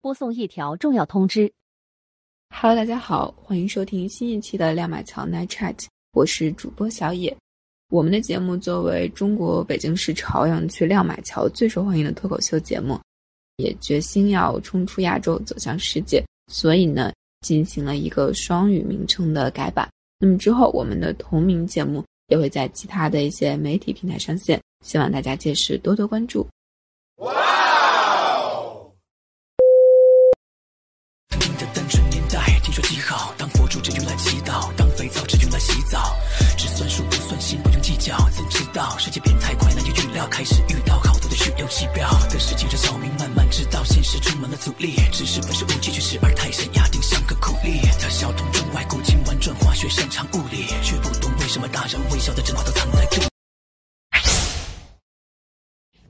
播送一条重要通知。Hello，大家好，欢迎收听新一期的亮马桥 Night Chat，我是主播小野。我们的节目作为中国北京市朝阳区亮马桥最受欢迎的脱口秀节目，也决心要冲出亚洲走向世界，所以呢，进行了一个双语名称的改版。那么之后，我们的同名节目也会在其他的一些媒体平台上线，希望大家届时多多关注。早。只算数不算心，不用计较怎知道世界变太快，难以预料。开始遇到好多的虚有其表的事情，让小明慢慢知道现实充满了阻力。知识本是武器，却时而太深，压定像个苦力。他小通中外，古今玩转化学，擅长物理，却不懂为什么大人微笑的真话都藏在这里。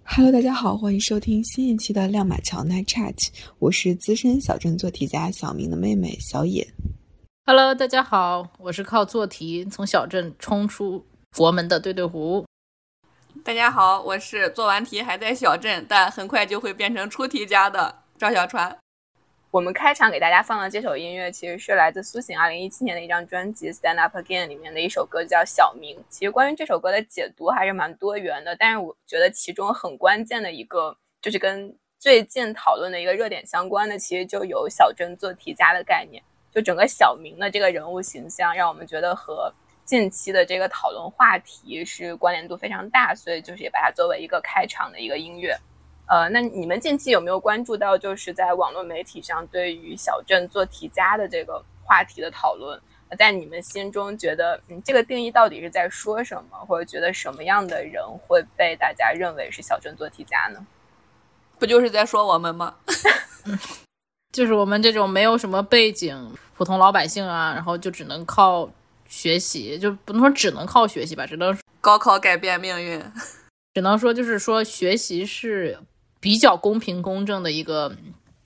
Hello，大家好，欢迎收听新一期的亮马桥 Night Chat，我是资深小镇做题家小明的妹妹小野。Hello，大家好，我是靠做题从小镇冲出。佛门的对对胡，大家好，我是做完题还在小镇，但很快就会变成出题家的赵小川。我们开场给大家放的这首音乐，其实是来自苏醒二零一七年的一张专辑《Stand Up Again》里面的一首歌，叫《小明》。其实关于这首歌的解读还是蛮多元的，但是我觉得其中很关键的一个，就是跟最近讨论的一个热点相关的，其实就有小镇做题家的概念。就整个小明的这个人物形象，让我们觉得和。近期的这个讨论话题是关联度非常大，所以就是也把它作为一个开场的一个音乐。呃，那你们近期有没有关注到，就是在网络媒体上对于小镇做题家的这个话题的讨论？在你们心中，觉得嗯，这个定义到底是在说什么，或者觉得什么样的人会被大家认为是小镇做题家呢？不就是在说我们吗？就是我们这种没有什么背景、普通老百姓啊，然后就只能靠。学习就不能说只能靠学习吧，只能高考改变命运，只能说就是说学习是比较公平公正的一个，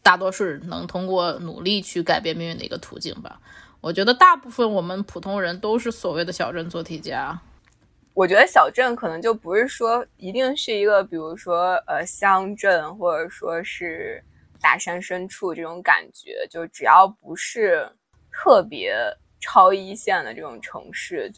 大多数能通过努力去改变命运的一个途径吧。我觉得大部分我们普通人都是所谓的小镇做题家。我觉得小镇可能就不是说一定是一个，比如说呃乡镇或者说是大山深处这种感觉，就只要不是特别。超一线的这种城市，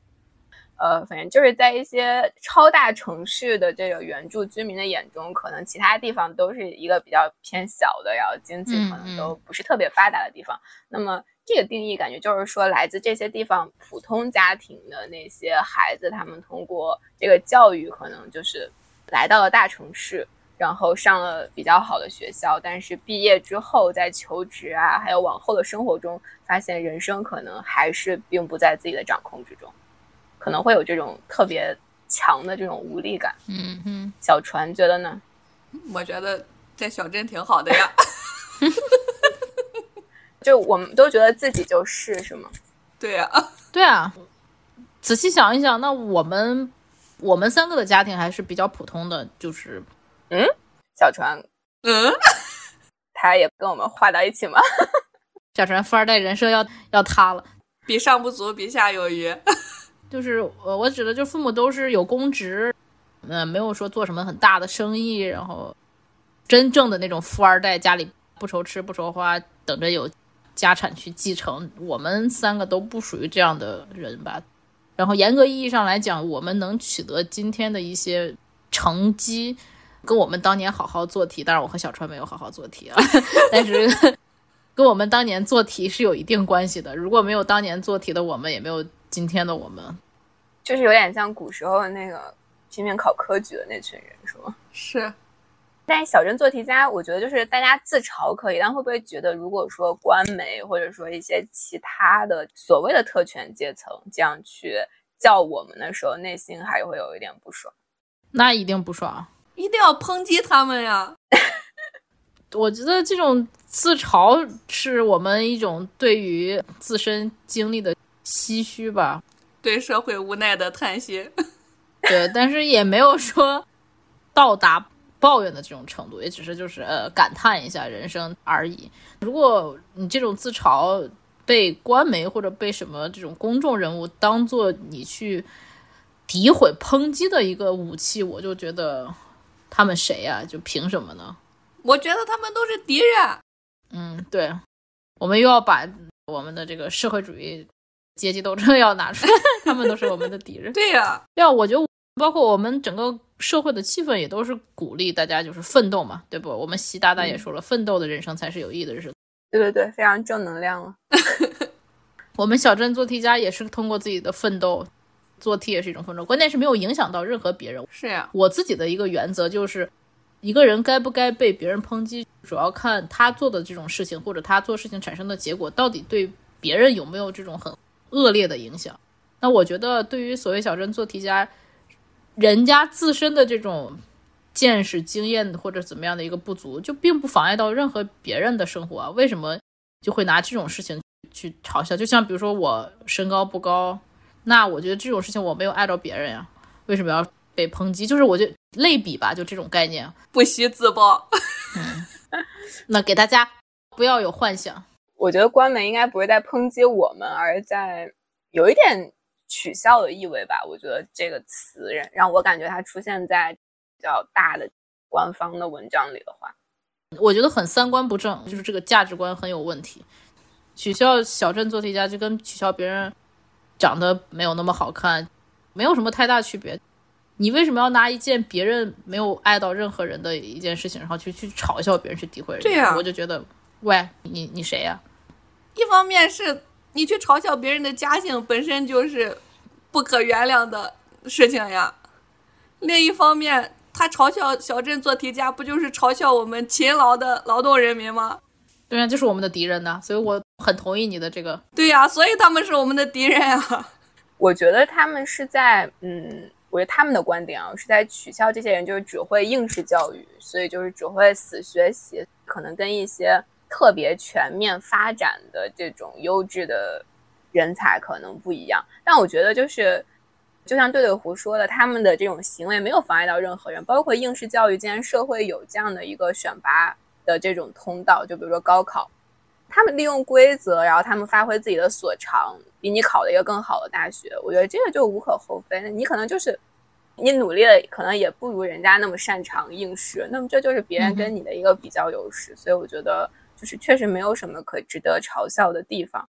呃，反正就是在一些超大城市的这个原住居民的眼中，可能其他地方都是一个比较偏小的，然后经济可能都不是特别发达的地方。那么这个定义感觉就是说，来自这些地方普通家庭的那些孩子，他们通过这个教育，可能就是来到了大城市。然后上了比较好的学校，但是毕业之后在求职啊，还有往后的生活中，发现人生可能还是并不在自己的掌控之中，可能会有这种特别强的这种无力感。嗯嗯，小船觉得呢？我觉得在小镇挺好的呀。就我们都觉得自己就是是吗？对呀，对啊。仔细想一想，那我们我们三个的家庭还是比较普通的，就是。嗯，小船，嗯，他也跟我们画到一起吗？小船富二代人设要要塌了，比上不足，比下有余。就是我我指的，就是父母都是有公职，嗯，没有说做什么很大的生意，然后真正的那种富二代，家里不愁吃不愁花，等着有家产去继承。我们三个都不属于这样的人吧。然后严格意义上来讲，我们能取得今天的一些成绩。跟我们当年好好做题，当然我和小川没有好好做题啊，但是 跟我们当年做题是有一定关系的。如果没有当年做题的我们，也没有今天的我们。就是有点像古时候的那个拼命考科举的那群人，是吗？是。但是小镇做题家，我觉得就是大家自嘲可以，但会不会觉得，如果说官媒或者说一些其他的所谓的特权阶层这样去叫我们的时候，内心还会有一点不爽？那一定不爽。一定要抨击他们呀！我觉得这种自嘲是我们一种对于自身经历的唏嘘吧，对社会无奈的叹息。对，但是也没有说到达抱怨的这种程度，也只是就是呃感叹一下人生而已。如果你这种自嘲被官媒或者被什么这种公众人物当做你去诋毁抨击的一个武器，我就觉得。他们谁呀？就凭什么呢？我觉得他们都是敌人。嗯，对，我们又要把我们的这个社会主义阶级斗争要拿出来，他们都是我们的敌人。对呀、对啊，我觉得包括我们整个社会的气氛也都是鼓励大家就是奋斗嘛，对不？我们习大大也说了，奋斗的人生才是有意义的人生。对对对，非常正能量了。我们小镇做题家也是通过自己的奋斗，做题也是一种风筝，关键是没有影响到任何别人。是呀，我自己的一个原则就是，一个人该不该被别人抨击，主要看他做的这种事情或者他做事情产生的结果到底对别人有没有这种很恶劣的影响。那我觉得，对于所谓小镇做题家，人家自身的这种见识、经验或者怎么样的一个不足，就并不妨碍到任何别人的生活啊。为什么就会拿这种事情去嘲笑？就像比如说我身高不高，那我觉得这种事情我没有碍着别人呀，为什么要被抨击？就是我就类比吧，就这种概念。不惜自爆。那给大家不要有幻想。我觉得官媒应该不是在抨击我们，而是在有一点取笑的意味吧。我觉得这个词让让我感觉它出现在比较大的官方的文章里的话，我觉得很三观不正，就是这个价值观很有问题。取笑小镇做题家就跟取笑别人长得没有那么好看，没有什么太大区别。你为什么要拿一件别人没有爱到任何人的一件事情，然后去去嘲笑别人，去诋毁人家？对呀我就觉得，喂，你你谁呀、一方面是你去嘲笑别人的家境本身就是不可原谅的事情呀，另一方面，他嘲笑小镇做题家，不就是嘲笑我们勤劳的劳动人民吗？对呀、就是我们的敌人呢。所以我很同意你的这个。对呀，所以他们是我们的敌人呀。我觉得他们是在，嗯，我觉得他们的观点啊，是在取笑这些人就是只会应试教育，所以就是只会死学习，可能跟一些特别全面发展的这种优质的人才可能不一样。但我觉得就是，就像对对胡说的，他们的这种行为没有妨碍到任何人，包括应试教育，既然社会有这样的一个选拔的这种通道，就比如说高考。他们利用规则，然后他们发挥自己的所长，比你考了一个更好的大学，我觉得这个就无可厚非。你可能就是你努力了，可能也不如人家那么擅长应试，那么这就是别人跟你的一个比较优势。所以我觉得就是确实没有什么可值得嘲笑的地方。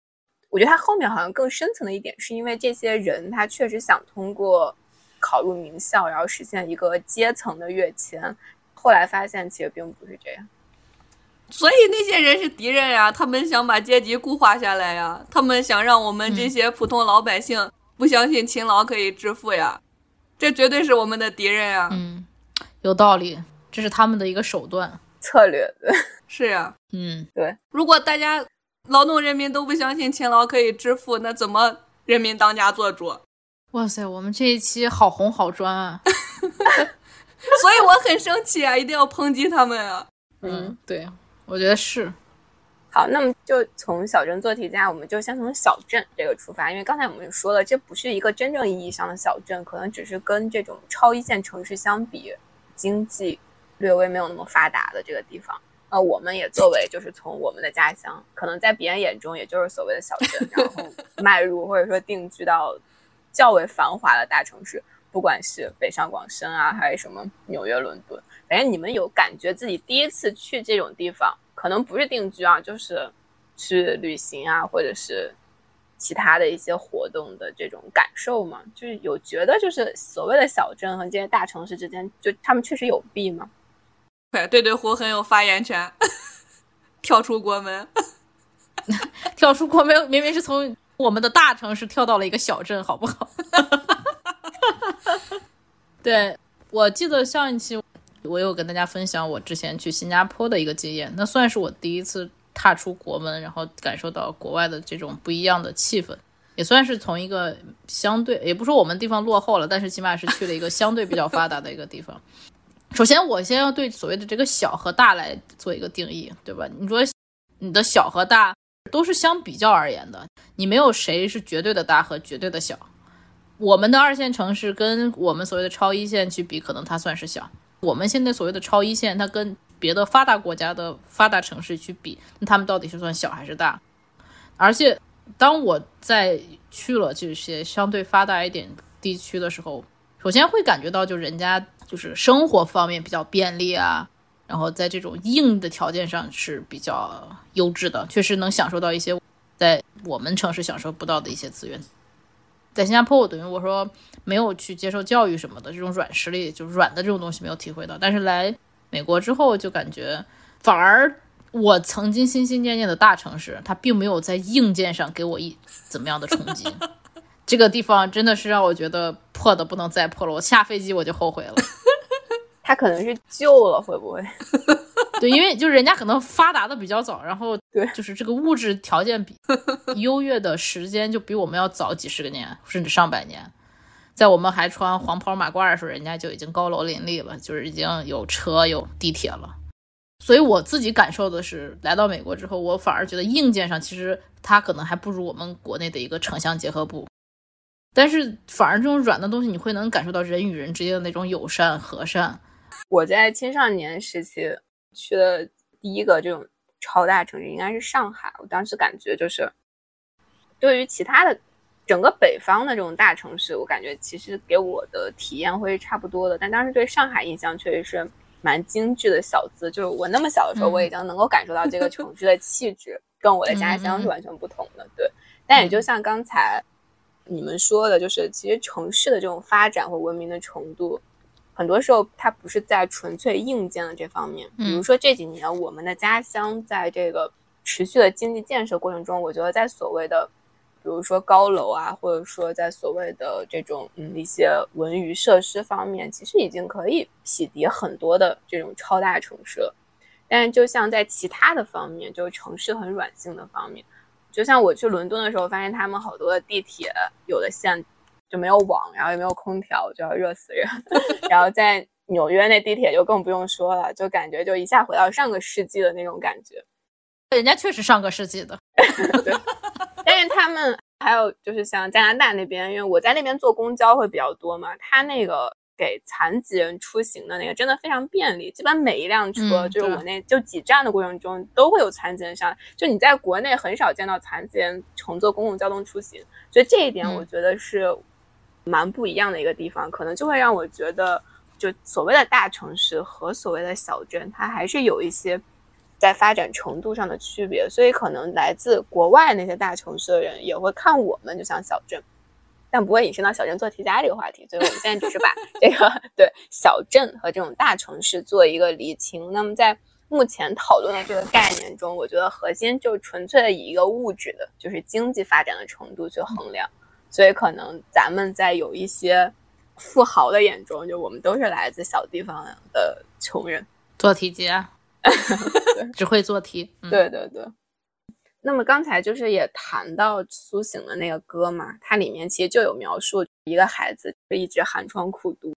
我觉得他后面好像更深层的一点，是因为这些人他确实想通过考入名校，然后实现一个阶层的跃迁，后来发现其实并不是这样。所以那些人是敌人呀，他们想把阶级固化下来呀，他们想让我们这些普通老百姓不相信勤劳可以致富呀，这绝对是我们的敌人呀。嗯，有道理，这是他们的一个手段。策略对，是呀，嗯，对如果大家劳动人民都不相信勤劳可以致富，那怎么人民当家做主？哇塞，我们这一期好红好专啊！所以我很生气啊，一定要抨击他们啊！嗯，对，我觉得是。好，那么就从小镇做题家，我们就先从小镇这个出发，因为刚才我们也说了，这不是一个真正意义上的小镇，可能只是跟这种超一线城市相比，经济略微没有那么发达的这个地方。呃，我们也作为就是从我们的家乡，可能在别人眼中也就是所谓的小镇，然后 迈入或者说定居到较为繁华的大城市，不管是北上广深啊，还是什么纽约、伦敦，反正你们有感觉自己第一次去这种地方，可能不是定居啊，就是去旅行啊，或者是其他的一些活动的这种感受嘛？就是有觉得就是所谓的小镇和这些大城市之间，就他们确实有弊吗？对对对，胡很有发言权，跳出国门。跳出国门，明明是从我们的大城市跳到了一个小镇，好不好？对，我记得上一期我有跟大家分享我之前去新加坡的一个经验，那算是我第一次踏出国门，然后感受到国外的这种不一样的气氛，也算是从一个相对，也不说我们地方落后了，但是起码是去了一个相对比较发达的一个地方。首先，我先要对所谓的这个小和大来做一个定义，对吧？你说你的小和大都是相比较而言的，你没有谁是绝对的大和绝对的小。我们的二线城市跟我们所谓的超一线去比，可能它算是小。我们现在所谓的超一线，它跟别的发达国家的发达城市去比，那他们到底是算小还是大？而且，当我在去了这些相对发达一点地区的时候，首先会感觉到，就人家就是生活方面比较便利啊，然后在这种硬的条件上是比较优质的，确实能享受到一些在我们城市享受不到的一些资源。在新加坡，我等于我说没有去接受教育什么的，这种软实力就是软的这种东西没有体会到。但是来美国之后，就感觉反而我曾经心心念念的大城市，它并没有在硬件上给我一怎么样的冲击。这个地方真的是让我觉得破的不能再破了，我下飞机我就后悔了。它可能是旧了，会不会？对，因为就是人家可能发达的比较早，然后对，就是这个物质条件比 优越的时间就比我们要早几十个年，甚至上百年。在我们还穿黄袍马褂的时候，人家就已经高楼林立了，就是已经有车有地铁了。所以我自己感受的是，来到美国之后，我反而觉得硬件上其实它可能还不如我们国内的一个城乡结合部。但是反而这种软的东西，你会能感受到人与人之间的那种友善和善。我在青少年时期去的第一个这种超大城市应该是上海，我当时感觉就是，对于其他的整个北方的这种大城市，我感觉其实给我的体验会差不多的。但当时对上海印象确实是蛮精致的小资，就是我那么小的时候，我已经能够感受到这个城市的气质跟我的家乡是完全不同的。对，但也就像刚才你们说的，就是其实城市的这种发展和文明的程度。很多时候，它不是在纯粹硬件的这方面。比如说这几年，我们的家乡在这个持续的经济建设过程中，我觉得在所谓的，比如说高楼啊，或者说在所谓的这种嗯一些文娱设施方面，其实已经可以匹敌很多的这种超大城市了。但是，就像在其他的方面，就是城市很软性的方面，就像我去伦敦的时候，发现他们好多的地铁有的线。就没有网，然后也没有空调，就要热死人。然后在纽约那地铁就更不用说了，就感觉就一下回到上个世纪的那种感觉。人家确实上个世纪的，对。但是他们还有就是像加拿大那边，因为我在那边坐公交会比较多嘛，他那个给残疾人出行的那个真的非常便利，基本每一辆车就是我那就几站的过程中都会有残疾人上。就你在国内很少见到残疾人乘坐公共交通出行，所以这一点我觉得是。蛮不一样的一个地方，可能就会让我觉得，就所谓的大城市和所谓的小镇，它还是有一些在发展程度上的区别。所以，可能来自国外那些大城市的人也会看我们就像小镇，但不会引申到小镇做题家这个话题。所以我们现在只是把 这个对小镇和这种大城市做一个厘清。那么，在目前讨论的这个概念中，我觉得核心就纯粹的以一个物质的，就是经济发展的程度去衡量。所以，可能咱们在有一些富豪的眼中，就我们都是来自小地方的穷人，做题家，只会做题。对对对。那么刚才就是也谈到苏醒的那个歌嘛，它里面其实就有描述一个孩子就一直寒窗苦读，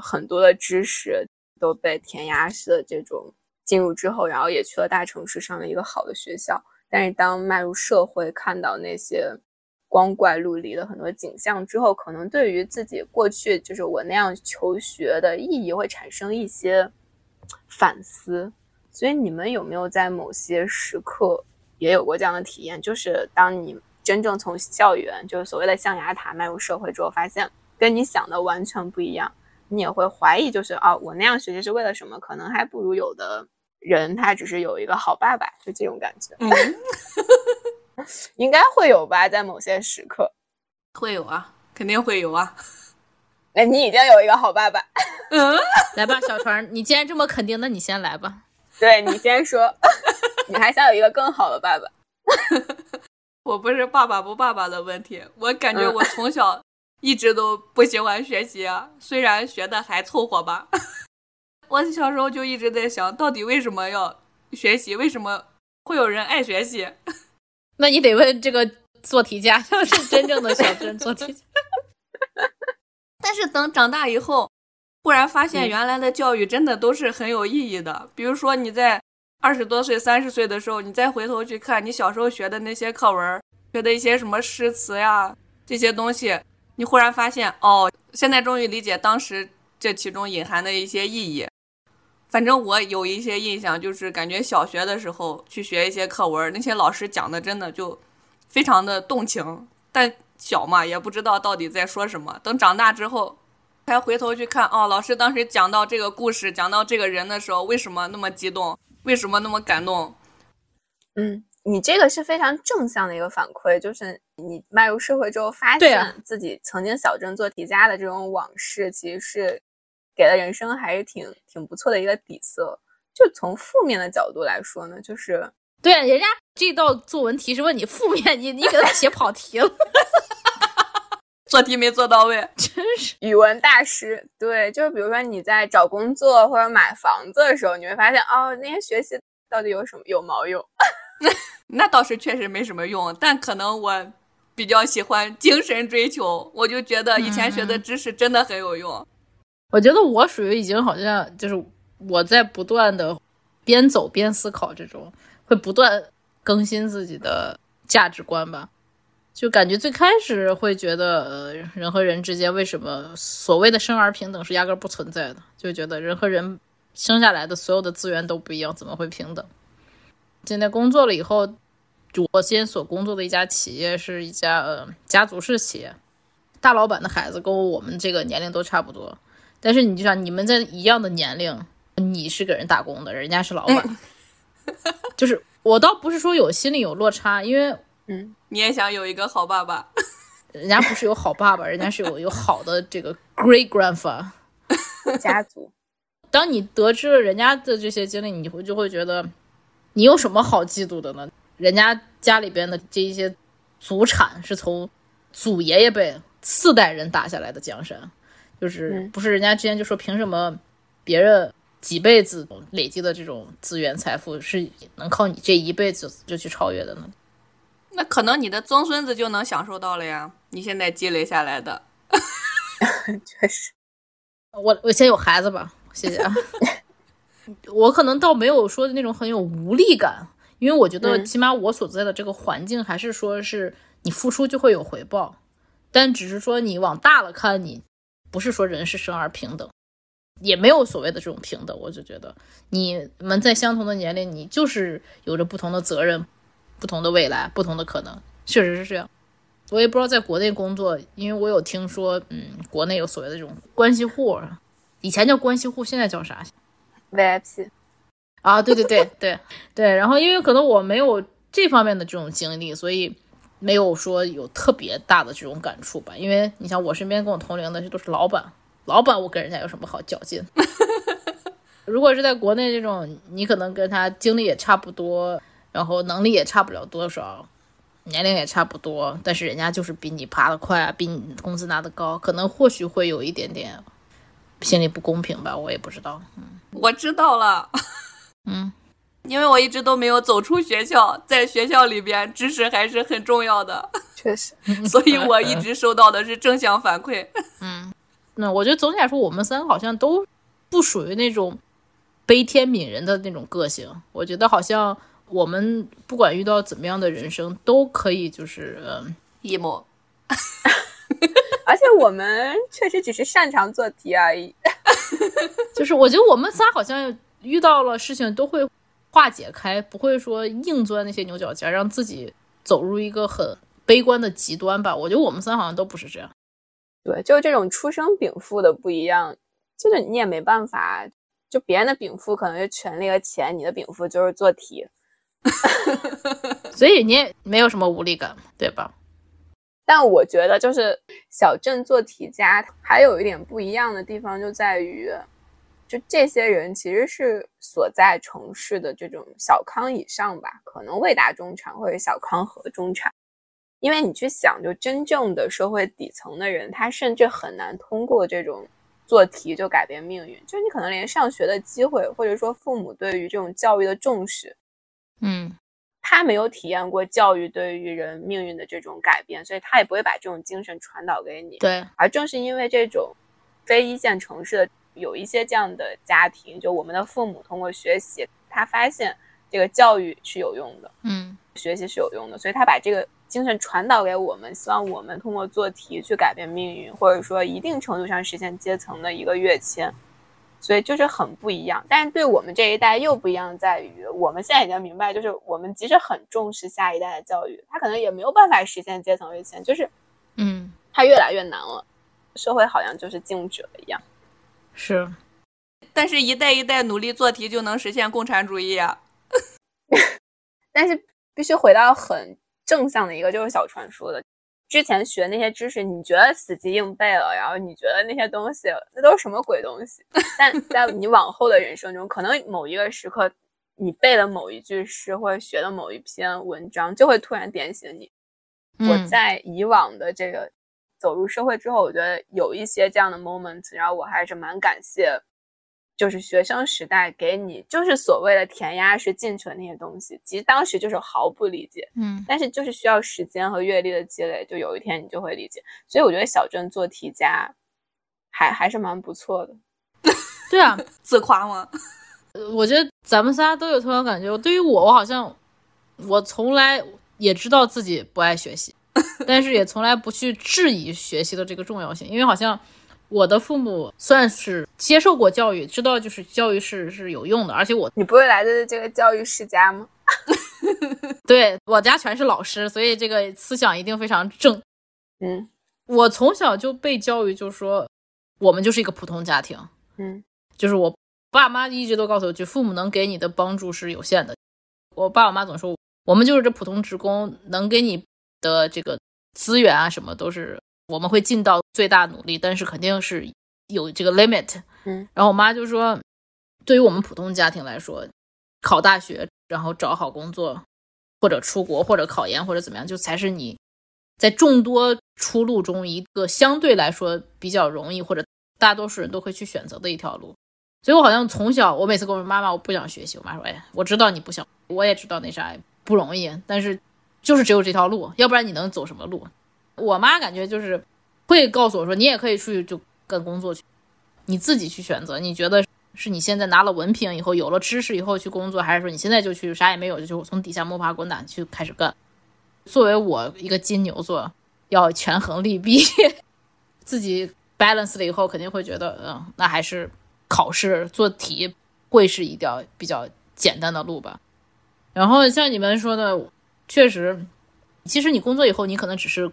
很多的知识都被填鸭式的这种进入之后，然后也去了大城市上了一个好的学校，但是当迈入社会，看到那些。光怪陆离的很多景象之后，可能对于自己过去就是我那样求学的意义会产生一些反思。所以你们有没有在某些时刻也有过这样的体验？就是当你真正从校园，就是所谓的象牙塔迈入社会之后，发现跟你想的完全不一样，你也会怀疑，就是啊，我那样学习是为了什么？可能还不如有的人他只是有一个好爸爸，就这种感觉。应该会有吧，在某些时刻，会有啊，肯定会有啊。那你已经有一个好爸爸，嗯，来吧，小船，你既然这么肯定，那你先来吧。对你先说，你还想有一个更好的爸爸？我不是爸爸不爸爸的问题，我感觉我从小一直都不喜欢学习，啊虽然学的还凑合吧。我小时候就一直在想，到底为什么要学习？为什么会有人爱学习？那你得问这个做题家，要 是真正的小镇做题家。但是等长大以后，忽然发现原来的教育真的都是很有意义的。比如说你在二十多岁、三十岁的时候，你再回头去看你小时候学的那些课文，学的一些什么诗词呀这些东西，你忽然发现，哦，现在终于理解当时这其中隐含的一些意义。反正我有一些印象，就是感觉小学的时候去学一些课文，那些老师讲的真的就非常的动情，但小嘛也不知道到底在说什么。等长大之后，才回头去看，哦，老师当时讲到这个故事，讲到这个人的时候，为什么那么激动？为什么那么感动？嗯，你这个是非常正向的一个反馈，就是你迈入社会之后，发现自己曾经小镇做题家的这种往事，其实是给了人生还是挺挺不错的一个底色。就从负面的角度来说呢，就是对，人家这道作文题是问你负面，你你给他写跑题了，做题没做到位，真是。语文大师，对，就是比如说你在找工作或者买房子的时候，你会发现哦，那些学习到底有什么有毛用？那倒是确实没什么用，但可能我比较喜欢精神追求，我就觉得以前学的知识真的很有用。我觉得我属于已经好像就是我在不断的边走边思考，这种会不断更新自己的价值观吧。就感觉最开始会觉得，呃，人和人之间为什么所谓的生而平等是压根不存在的？就觉得人和人生下来的所有的资源都不一样，怎么会平等？现在工作了以后，我现在所工作的一家企业是一家呃家族式企业，大老板的孩子跟我们这个年龄都差不多，但是你就想，你们在一样的年龄，你是给人打工的，人家是老板，就是我倒不是说有心里有落差，因为嗯你也想有一个好爸爸？人家不是有好爸爸，人家是有有好的这个 great grandfather。家族，当你得知了人家的这些经历，你会就会觉得，你有什么好嫉妒的呢？人家家里边的这一些祖产是从祖爷爷辈四代人打下来的江山，就是嗯不是人家之前就说凭什么别人几辈子累积的这种资源财富是能靠你这一辈子就去超越的呢？那可能你的曾孙子就能享受到了呀，你现在积累下来的。确实，我我先有孩子吧，谢谢啊。我可能倒没有说的那种很有无力感，因为我觉得嗯起码我所在的这个环境还是说是你付出就会有回报，但只是说你往大了看，你不是说人是生而平等，也没有所谓的这种平等。我就觉得你们在相同的年龄，你就是有着不同的责任、不同的未来、不同的可能，确实是这样。我也不知道在国内工作，因为我有听说，嗯，国内有所谓的这种关系户，以前叫关系户，现在叫啥 VIP，啊？对对对对对。然后因为可能我没有这方面的这种经历，所以没有说有特别大的这种感触吧。因为你像我身边跟我同龄的，这都是老板，老板我跟人家有什么好较劲？如果是在国内这种，你可能跟他经历也差不多，然后能力也差不了多少，年龄也差不多，但是人家就是比你爬得快啊，比你工资拿得高，可能或许会有一点点心里不公平吧，我也不知道。嗯我知道了，嗯，因为我一直都没有走出学校，在学校里边知识还是很重要的，确实，所以我一直收到的是正向反馈。嗯那我觉得总体来说，我们三个好像都不属于那种悲天悯人的那种个性。我觉得好像我们不管遇到怎么样的人生，都可以就是嗯 emo，而且我们确实只是擅长做题而已。就是我觉得我们仨好像遇到了事情都会化解开，不会说硬钻那些牛角尖，让自己走入一个很悲观的极端吧。我觉得我们三好像都不是这样。对，就是这种出生禀赋的不一样，就是你也没办法。就别人的禀赋可能是权力和钱，你的禀赋就是做题。所以你也没有什么无力感，对吧？但我觉得，就是小镇做题家还有一点不一样的地方，就在于，就这些人其实是所在城市的这种小康以上吧，可能未达中产或者小康和中产。因为你去想，就真正的社会底层的人，他甚至很难通过这种做题就改变命运。就你可能连上学的机会，或者说父母对于这种教育的重视，嗯他没有体验过教育对于人命运的这种改变，所以他也不会把这种精神传导给你。对，而正是因为这种非一线城市的有一些这样的家庭，就我们的父母通过学习，他发现这个教育是有用的，嗯学习是有用的，所以他把这个精神传导给我们，希望我们通过做题去改变命运，或者说一定程度上实现阶层的一个跃迁。所以就是很不一样，但是对我们这一代又不一样，在于我们现在已经明白，就是我们即使很重视下一代的教育，他可能也没有办法实现阶层跃迁，就是嗯它越来越难了。社会好像就是静止了一样。是，但是，一代一代努力做题就能实现共产主义啊！但是必须回到很正向的一个，就是小传说的。之前学那些知识，你觉得死记硬背了，然后你觉得那些东西那都是什么鬼东西？但在你往后的人生中，可能某一个时刻，你背了某一句诗或者学了某一篇文章，就会突然点醒你。我在以往的这个走入社会之后，我觉得有一些这样的 moment，然后我还是蛮感谢。就是学生时代给你，就是所谓的填鸭式进去的那些东西，其实当时就是毫不理解，嗯，但是就是需要时间和阅历的积累，就有一天你就会理解。所以我觉得小镇做题家还还是蛮不错的。对啊，自夸吗？我觉得咱们仨都有同样感觉。对于我，我好像我从来也知道自己不爱学习，但是也从来不去质疑学习的这个重要性，因为好像。我的父母算是接受过教育，知道就是教育是是有用的，而且我你不会来自这个教育世家吗？对我家全是老师，所以这个思想一定非常正。嗯，我从小就被教育，就是说我们就是一个普通家庭。嗯，就是我爸妈一直都告诉我，就父母能给你的帮助是有限的。我爸我妈总说，我们就是这普通职工，能给你的这个资源啊什么都是。我们会尽到最大努力，但是肯定是有这个 limit。嗯，然后我妈就说，对于我们普通家庭来说，考大学，然后找好工作，或者出国，或者考研，或者怎么样，就才是你在众多出路中一个相对来说比较容易，或者大多数人都会去选择的一条路。所以我好像从小，我每次跟我说妈妈我不想学习，我妈说，哎，我知道你不想，我也知道那啥不容易，但是就是只有这条路，要不然你能走什么路？我妈感觉就是会告诉我说，你也可以出去就干工作去，你自己去选择。你觉得是你现在拿了文凭以后，有了知识以后去工作，还是说你现在就去啥也没有，就从底下摸爬滚打去开始干？作为我一个金牛座，要权衡利弊，自己 balance 了以后，肯定会觉得，嗯，那还是考试做题会是一条比较简单的路吧。然后像你们说的，确实，其实你工作以后，你可能只是。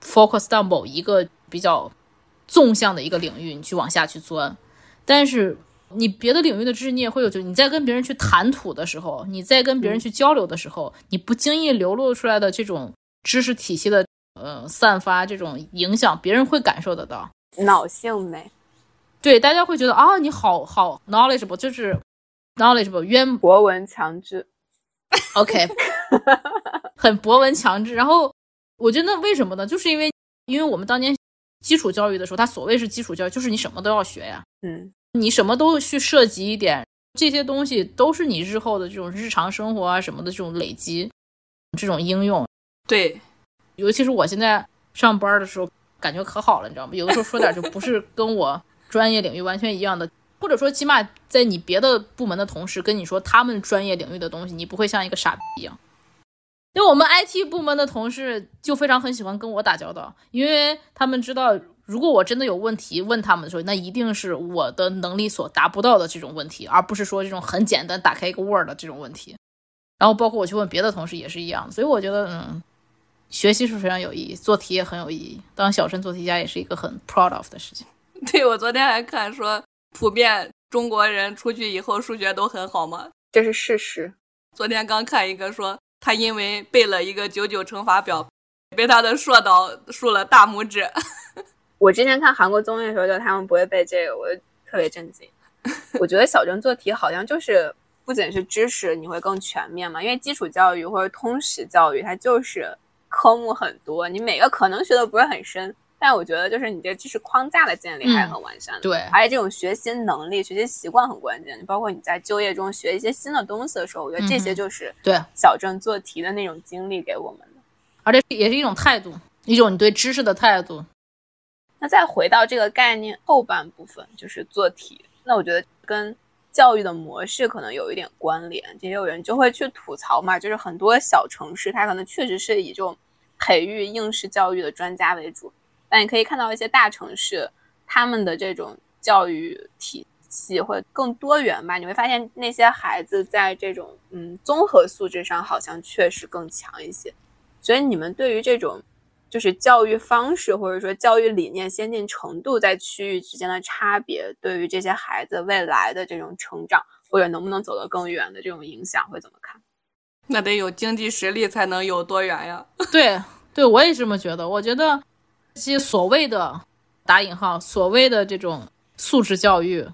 focus 到某一个比较纵向的一个领域，你去往下去钻。但是你别的领域的知识你也会有，就你在跟别人去谈吐的时候，你在跟别人去交流的时候，你不经意流露出来的这种知识体系的呃散发，这种影响，别人会感受得到。脑性美，对，大家会觉得啊，你好好 knowledgeable，就是 knowledgeable，渊博文强志。OK，很博闻强志，然后。我觉得为什么呢？就是因为，因为我们当年基础教育的时候，它所谓是基础教育，就是你什么都要学呀。嗯，你什么都去涉及一点，这些东西都是你日后的这种日常生活啊什么的这种累积，这种应用。对，尤其是我现在上班的时候，感觉可好了，你知道吗？有的时候说点就不是跟我专业领域完全一样的，或者说起码在你别的部门的同事跟你说他们专业领域的东西，你不会像一个傻逼一样。因为我们 IT 部门的同事就非常很喜欢跟我打交道，因为他们知道，如果我真的有问题问他们的时候，那一定是我的能力所达不到的这种问题，而不是说这种很简单打开一个 Word 的这种问题。然后包括我去问别的同事也是一样，所以我觉得，嗯，学习是非常有意义，做题也很有意义。当小镇做题家也是一个很 proud of 的事情。对，我昨天还看说，普遍中国人出去以后数学都很好嘛，这是事实。昨天刚看一个说。他因为背了一个九九乘法表，被他的硕导竖了大拇指。我之前看韩国综艺的时候，就他们不会背这个，我就特别震惊。我觉得小镇做题好像就是不仅是知识，你会更全面嘛，因为基础教育或者通识教育，它就是科目很多，你每个可能学的不是很深。但我觉得，就是你这知识框架的建立还是很完善的，对，而且这种学习能力、学习习惯很关键。包括你在就业中学一些新的东西的时候，我觉得这些就是对小镇做题的那种经历给我们的，而且也是一种态度，一种你对知识的态度。那再回到这个概念后半部分，就是做题。那我觉得跟教育的模式可能有一点关联，也有人就会去吐槽嘛，就是很多小城市它可能确实是以这种培育应试教育的专家为主。但你可以看到一些大城市，他们的这种教育体系会更多元吧？你会发现那些孩子在这种嗯综合素质上好像确实更强一些。所以你们对于这种就是教育方式或者说教育理念先进程度在区域之间的差别，对于这些孩子未来的这种成长或者能不能走得更远的这种影响会怎么看？那得有经济实力才能有多远呀？对，对我也这么觉得。我觉得这些所谓的打引号所谓的这种素质教育。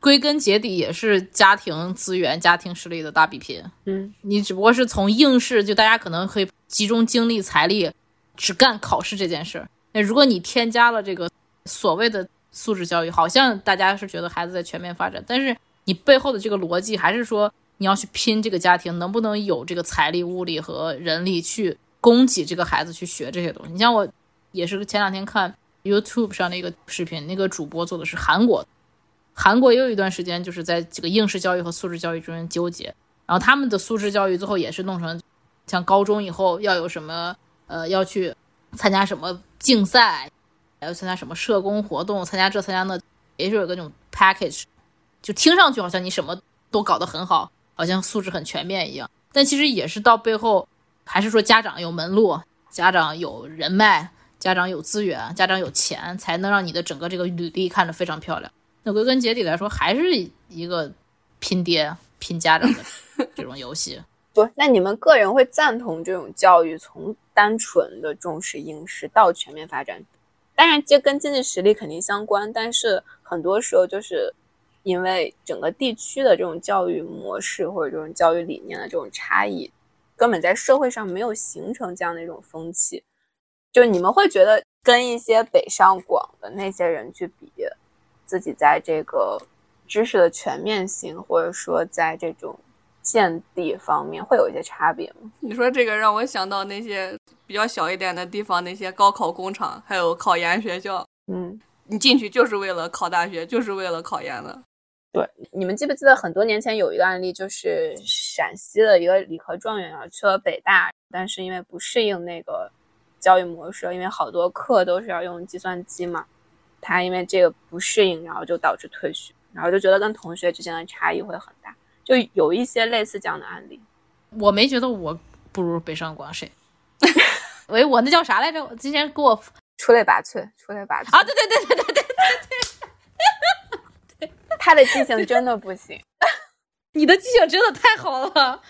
归根结底也是家庭资源、家庭实力的大比拼。嗯，你只不过是从应试，就大家可能会集中精力、财力，只干考试这件事。那如果你添加了这个所谓的素质教育，好像大家是觉得孩子在全面发展，但是你背后的这个逻辑还是说你要去拼这个家庭能不能有这个财力、物力和人力去供给这个孩子去学这些东西。你像我也是前两天看 YouTube 上的一个视频，那个主播做的是韩国。韩国也有一段时间就是在这个应试教育和素质教育中间纠结，然后他们的素质教育最后也是弄成，像高中以后要有什么呃要去参加什么竞赛，还要参加什么社工活动，参加这参加那，也是有个那种 package，就听上去好像你什么都搞得很好，好像素质很全面一样，但其实也是到背后还是说家长有门路，家长有人脉，家长有资源，家长有钱，才能让你的整个这个履历看着非常漂亮。那归根结底来说，还是一个拼爹拼家长的这种游戏。不，那你们个人会赞同这种教育从单纯的重视应试到全面发展？当然，这跟经济实力肯定相关，但是很多时候就是因为整个地区的这种教育模式或者这种教育理念的这种差异，根本在社会上没有形成这样的一种风气。就你们会觉得跟一些北上广的那些人去比？自己在这个知识的全面性，或者说在这种见地方面，会有一些差别吗？你说这个让我想到那些比较小一点的地方，那些高考工厂，还有考研学校。嗯，你进去就是为了考大学，就是为了考研的。对，你们记不记得很多年前有一个案例，就是陕西的一个理科状元啊，去了北大，但是因为不适应那个教育模式，因为好多课都是要用计算机嘛。他因为这个不适应，然后就导致退学，然后就觉得跟同学之间的差异会很大，就有一些类似这样的案例。我没觉得我不如北上广谁？喂，我那叫啥来着？我之前给我出类拔萃，出类拔萃啊！对对对对对对对对，他的记性真的不行，你的记性真的太好了。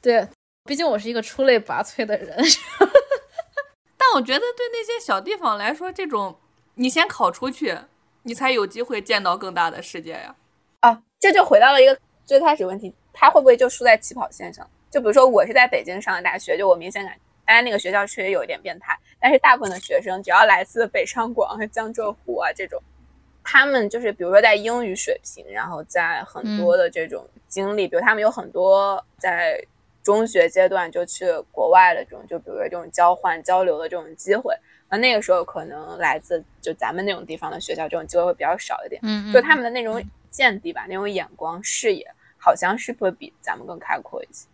对，毕竟我是一个出类拔萃的人。但我觉得对那些小地方来说，这种。你先考出去，你才有机会见到更大的世界呀！啊，这就回到了一个最开始问题，他会不会就输在起跑线上？就比如说，我是在北京上的大学，就我明显感，当然那个学校确实有一点变态，但是大部分的学生只要来自北上广和、江浙沪啊这种，他们就是比如说在英语水平，然后在很多的这种经历，比如他们有很多在中学阶段就去国外的这种，就比如说这种交换交流的这种机会。那那个时候可能来自就咱们那种地方的学校，这种机会会比较少一点。嗯，就他们的那种见地吧，那种眼光视野，好像是会比咱们更开阔一些。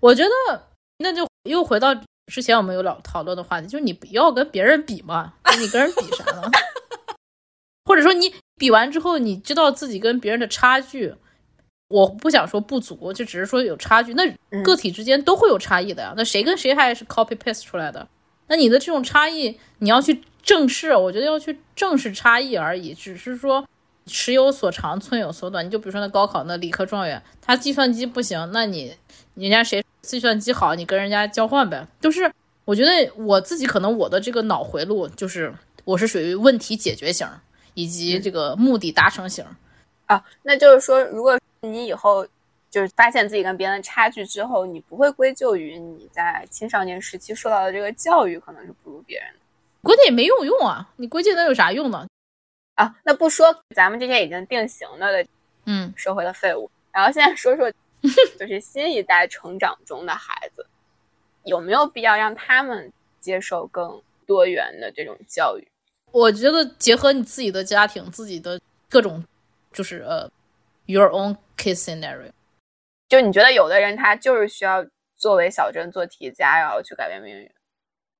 我觉得那就又回到之前我们有老讨论的话题，就是你不要跟别人比嘛，你跟人比啥呢？或者说你比完之后，你知道自己跟别人的差距，我不想说不足，就只是说有差距。那个体之间都会有差异的呀，那谁跟谁还是 copy paste 出来的？那你的这种差异，你要去正视，我觉得要去正视差异而已，只是说尺有所长，寸有所短。你就比如说那高考那理科状元，他计算机不行，那你人家谁计算机好，你跟人家交换呗。就是我觉得我自己可能我的这个脑回路就是我是属于问题解决型，以及这个目的达成型。啊，那就是说，如果你以后。就是发现自己跟别人的差距之后，你不会归咎于你在青少年时期受到的这个教育可能是不如别人的，归结也没用用啊！你归结能有啥用呢？啊，那不说咱们这些已经定型了的，嗯，社会的废物，然后现在说说，就是新一代成长中的孩子，有没有必要让他们接受更多元的这种教育？我觉得结合你自己的家庭、自己的各种，就是呃，your own case scenario。就你觉得有的人他就是需要作为小镇做题家，然后去改变命运。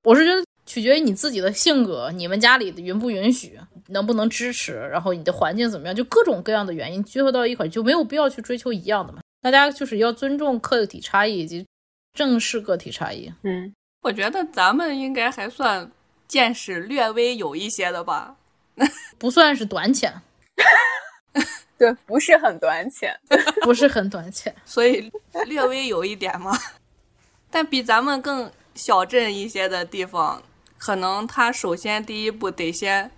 我是觉得取决于你自己的性格，你们家里的允不允许，能不能支持，然后你的环境怎么样，就各种各样的原因聚合到一块，就没有必要去追求一样的嘛。大家就是要尊重个体差异以及正视个体差异。嗯，我觉得咱们应该还算见识略微有一些的吧。不算是短浅，对，不是很短浅。不是很短浅。所以略微有一点嘛。但比咱们更小镇一些的地方，可能他首先第一步得先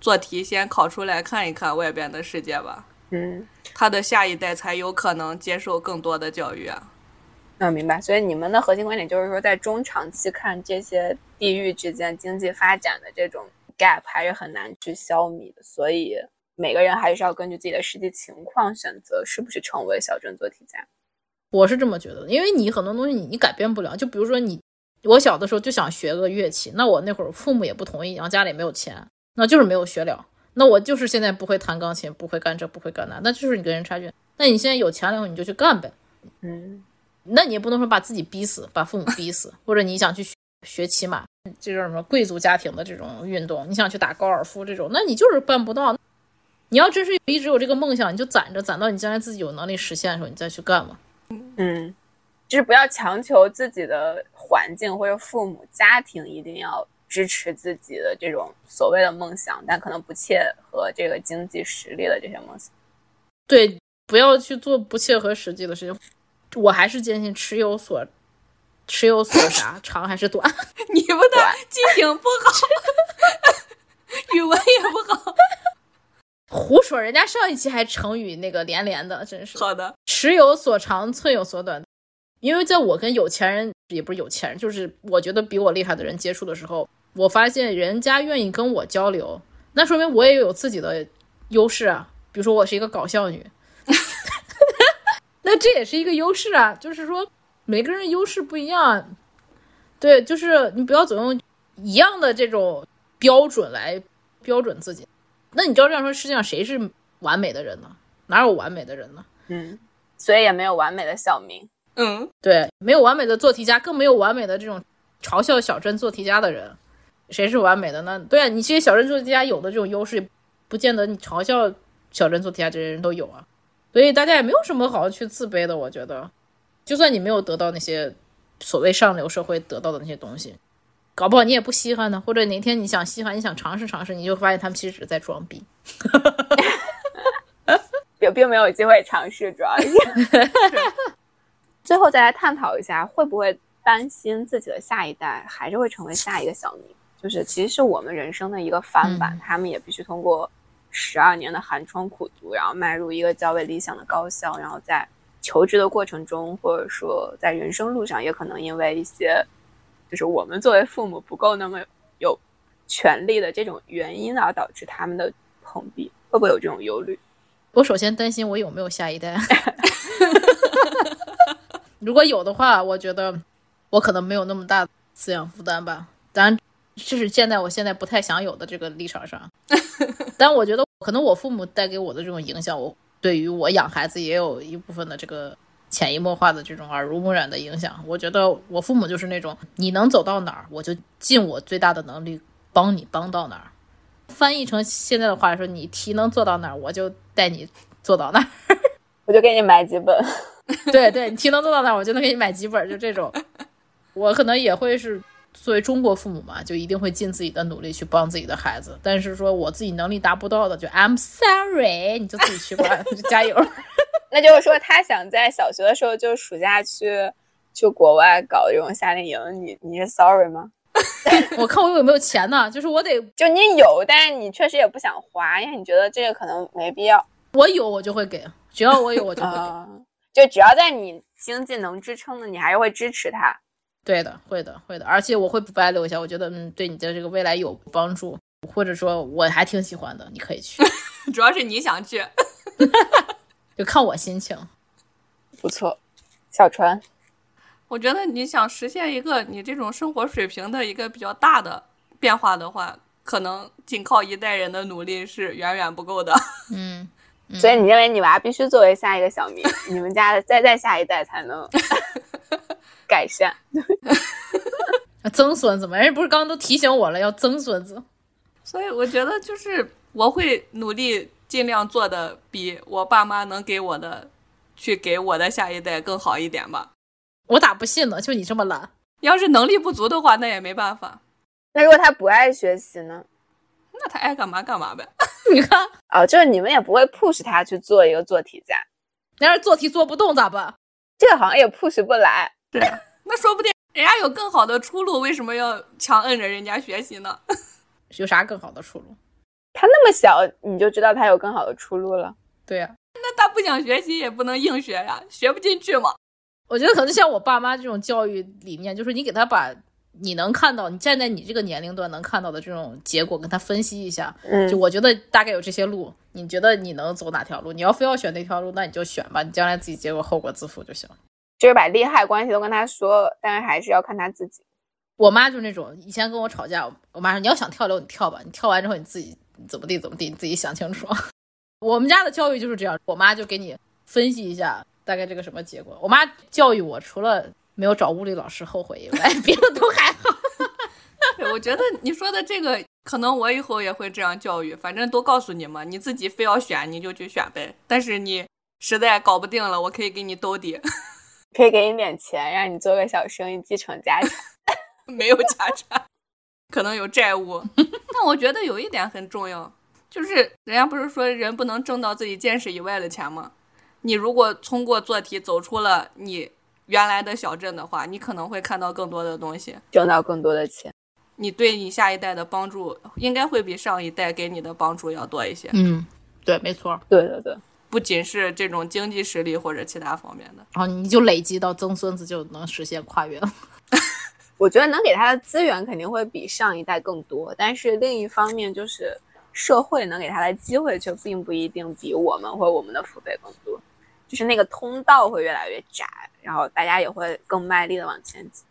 做题，先考出来看一看外边的世界吧。嗯，他的下一代才有可能接受更多的教育啊。嗯，明白。所以你们的核心观点就是说，在中长期看，这些地域之间经济发展的这种 gap 还是很难去消弭的。所以每个人还是要根据自己的实际情况选择是不是成为小镇做题家。我是这么觉得的，因为你很多东西你你改变不了。就比如说你，我小的时候就想学个乐器，那我那会儿父母也不同意，然后家里也没有钱，那就是没有学了。那我就是现在不会弹钢琴，不会干这，不会干那，那就是你跟人差距。那你现在有钱了以后，你就去干呗。嗯，那你也不能说把自己逼死，把父母逼死，或者你想去学学骑马，这叫什么贵族家庭的这种运动，你想去打高尔夫这种，那你就是办不到。你要真是一直有这个梦想，你就攒着，攒到你将来自己有能力实现的时候，你再去干嘛。嗯，就是不要强求自己的环境或者父母家庭一定要支持自己的这种所谓的梦想，但可能不切合这个经济实力的这些梦想。对，不要去做不切合实际的事情。我还是坚信尺有所尺有所 啥，长还是短。你们的记性不好，语文也不好。胡说，人家上一期还成语那个连连的，真是。好的，尺有所长，寸有所短。因为在我跟有钱人，也不是有钱人，就是我觉得比我厉害的人接触的时候，我发现人家愿意跟我交流，那说明我也有自己的优势啊。比如说我是一个搞笑女，那这也是一个优势啊。就是说每个人优势不一样，对，就是你不要总用一样的这种标准来标准自己。那你知道这样说，世界上谁是完美的人呢？哪有完美的人呢？嗯，所以也没有完美的小明。嗯，对，没有完美的做题家，更没有完美的这种嘲笑小镇做题家的人。谁是完美的呢？对啊，你这些小镇做题家有的这种优势，不见得你嘲笑小镇做题家这些人都有啊。所以大家也没有什么好去自卑的。我觉得，就算你没有得到那些所谓上流社会得到的那些东西，搞不好你也不稀罕呢。或者哪天你想稀罕，你想尝试尝试，你就发现他们其实只是在装逼。也并没有机会尝试，主要是。最后再来探讨一下，会不会担心自己的下一代还是会成为下一个小明？就是其实是我们人生的一个翻版，嗯他们也必须通过十二年的寒窗苦读，然后迈入一个较为理想的高校，然后在求职的过程中，或者说在人生路上，也可能因为一些就是我们作为父母不够那么有权利的这种原因而导致他们的碰壁，会不会有这种忧虑？我首先担心我有没有下一代。如果有的话，我觉得我可能没有那么大思想负担吧。当然，这是建在我现在不太想有的这个立场上。但我觉得，可能我父母带给我的这种影响，我对于我养孩子也有一部分的这个潜移默化的这种耳濡目染的影响。我觉得我父母就是那种，你能走到哪儿，我就尽我最大的能力帮你帮到哪儿。翻译成现在的话来说，你题能做到哪儿，我就带你做到哪儿。我就给你买几本。对对，你题能做到哪儿，我就能给你买几本，就这种。我可能也会是作为中国父母嘛，就一定会尽自己的努力去帮自己的孩子。但是说我自己能力达不到的，就 I'm sorry，你就自己去吧，就加油。那就是说，他想在小学的时候就暑假去去国外搞这种夏令营，你你是 sorry 吗？我看我有没有钱呢？就是我得就你有，但是你确实也不想花，因为你觉得这个可能没必要。我有我就会给，只要我有我就会给。啊，就只要在你经济能支撑的，你还是会支持他。对的，会的，会的，而且我会不白留一下，我觉得嗯，对你的这个未来有帮助，或者说我还挺喜欢的，你可以去，主要是你想去。就看我心情。不错，小川，我觉得你想实现一个你这种生活水平的一个比较大的变化的话，可能仅靠一代人的努力是远远不够的。嗯，嗯所以你认为你娃必须作为下一个小明，你们家的再再下一代才能 改善。曾孙子嘛，人家不是刚刚都提醒我了，要曾孙子。所以我觉得就是我会努力尽量做的比我爸妈能给我的，去给我的下一代更好一点吧。我咋不信呢？就你这么懒，要是能力不足的话，那也没办法。那如果他不爱学习呢？那他爱干嘛干嘛呗。你看，哦，就是你们也不会 push 他去做一个做题家，那要是做题做不动咋办？这个好像也 push 不来。对，那说不定人家有更好的出路，为什么要强摁着人家学习呢？有啥更好的出路？他那么小，你就知道他有更好的出路了。对呀、那他不想学习也不能硬学呀，学不进去嘛。我觉得可能像我爸妈这种教育理念，就是你给他把你能看到，你站在你这个年龄段能看到的这种结果跟他分析一下。嗯就我觉得大概有这些路，你觉得你能走哪条路？你要非要选那条路，那你就选吧，你将来自己结果后果自负就行。就是把利害关系都跟他说，但是还是要看他自己。我妈就是那种以前跟我吵架，我妈说你要想跳楼你跳吧，你跳完之后你自己怎么地怎么地，你自己想清楚。我们家的教育就是这样，我妈就给你分析一下大概这个什么结果。我妈教育我，除了没有找物理老师后悔以外，别的都还好。对我觉得你说的这个，可能我以后也会这样教育。反正都告诉你嘛，你自己非要选，你就去选呗。但是你实在搞不定了，我可以给你兜底，可以给你点钱，让你做个小生意，继承家产。没有家产，可能有债务。但我觉得有一点很重要，就是人家不是说人不能挣到自己见识以外的钱吗？你如果通过做题走出了你原来的小镇的话，你可能会看到更多的东西。挣到更多的钱。你对你下一代的帮助，应该会比上一代给你的帮助要多一些。嗯，对，没错。对对对，不仅是这种经济实力或者其他方面的。然后你就累积到曾孙子就能实现跨越了。我觉得能给他的资源肯定会比上一代更多，但是另一方面就是社会能给他的机会却并不一定比我们或我们的父辈更多，就是那个通道会越来越窄，然后大家也会更卖力的往前挤。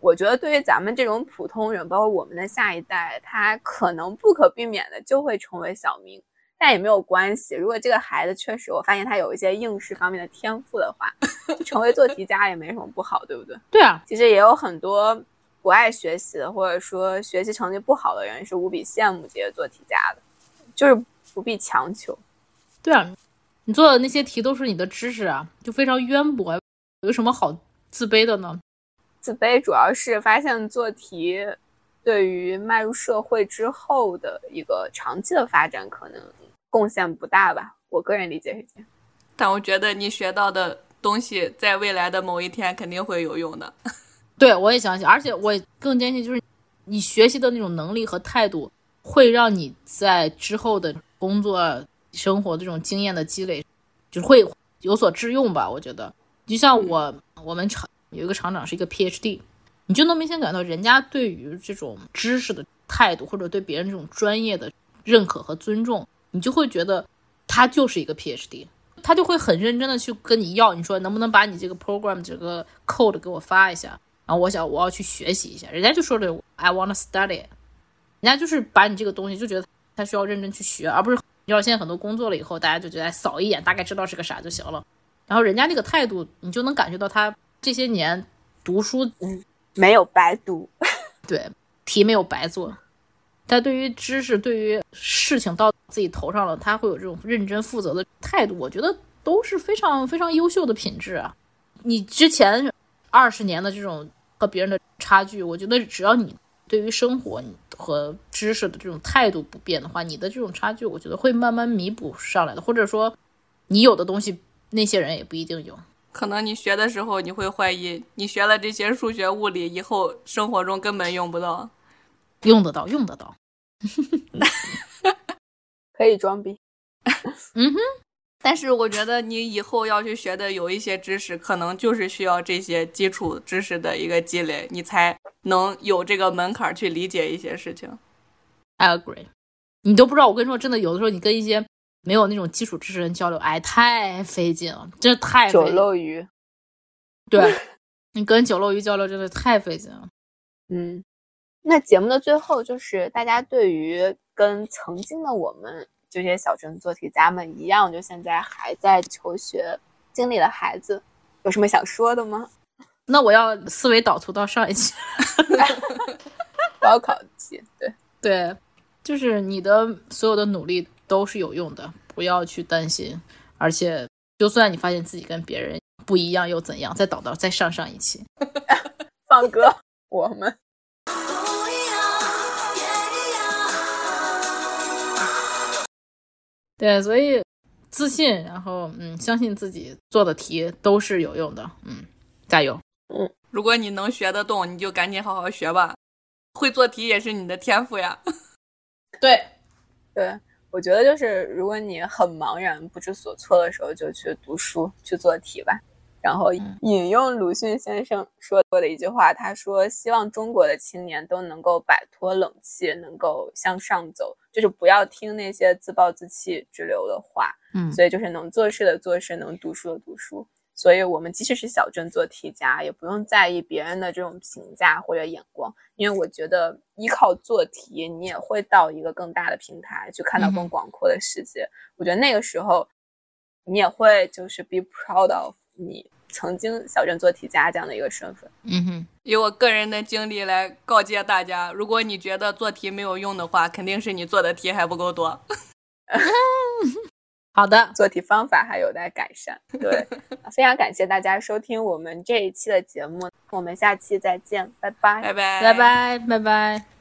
我觉得对于咱们这种普通人，包括我们的下一代，他可能不可避免的就会成为小明，但也没有关系。如果这个孩子确实我发现他有一些应试方面的天赋的话，就成为做题家也没什么不好，对不对？对啊，其实也有很多不爱学习的，或者说学习成绩不好的人是无比羡慕这些做题家的，就是不必强求。对啊，你做的那些题都是你的知识啊，就非常渊博，有什么好自卑的呢？自卑主要是发现做题对于迈入社会之后的一个长期的发展可能贡献不大吧。我个人理解是这样。但我觉得你学到的东西，在未来的某一天肯定会有用的。对，我也相信，而且我更坚信，就是你学习的那种能力和态度，会让你在之后的工作、生活这种经验的积累，就会有所致用吧。我觉得，就像我我们厂有一个厂长是一个 PhD，你就能明显感到人家对于这种知识的态度，或者对别人这种专业的认可和尊重，你就会觉得他就是一个 PhD。他就会很认真的去跟你要，你说能不能把你这个 program 这个 code 给我发一下？然后我想我要去学习一下，人家就说的 I want to study，人家就是把你这个东西就觉得他需要认真去学，而不是你知道现在很多工作了以后，大家就觉得哎扫一眼大概知道是个啥就行了。然后人家那个态度，你就能感觉到他这些年读书嗯没有白读，对题没有白做，他对于知识、对于事情到自己头上了，他会有这种认真负责的态度，我觉得都是非常非常优秀的品质啊。你之前二十年的这种和别人的差距，我觉得只要你对于生活和知识的这种态度不变的话，你的这种差距，我觉得会慢慢弥补上来的，或者说你有的东西，那些人也不一定有。可能你学的时候，你会怀疑你学了这些数学、物理，以后生活中根本用不到。用得到，用得到。可以装逼。嗯哼，但是我觉得你以后要去学的有一些知识，可能就是需要这些基础知识的一个积累，你才能有这个门槛去理解一些事情。I agree。你都不知道，我跟你说，真的，有的时候你跟一些没有那种基础知识的人交流，哎，太费劲了，真的太费酒劲。漏鱼，对，你跟九漏鱼交流真的太费劲了。嗯，那节目的最后就是大家对于跟曾经的我们这些小镇做题家们一样，就现在还在求学经历的孩子，有什么想说的吗？那我要思维导图到上一期，高考期，对，对，就是你的所有的努力都是有用的，不要去担心。而且，就算你发现自己跟别人不一样又怎样？再导到再上上一期。放歌。我们。对，所以自信，然后嗯，相信自己做的题都是有用的，嗯，加油。嗯如果你能学得动，你就赶紧好好学吧。会做题也是你的天赋呀。对，对，我觉得就是如果你很茫然、不知所措的时候，就去读书、去做题吧。然后引用鲁迅先生说过的一句话，他说：“希望中国的青年都能够摆脱冷气，能够向上走，就是不要听那些自暴自弃、之流的话。”嗯，所以就是能做事的做事，能读书的读书。所以我们即使是小镇做题家，也不用在意别人的这种评价或者眼光，因为我觉得依靠做题，你也会到一个更大的平台去看到更广阔的世界。我觉得那个时候，你也会就是 be proud of 你曾经小镇做题家这样的一个身份。嗯哼，以我个人的经历来告诫大家：如果你觉得做题没有用的话，肯定是你做的题还不够多。好的，做题方法还有待改善。对，非常感谢大家收听我们这一期的节目，我们下期再见，拜拜，拜拜，拜拜，拜拜。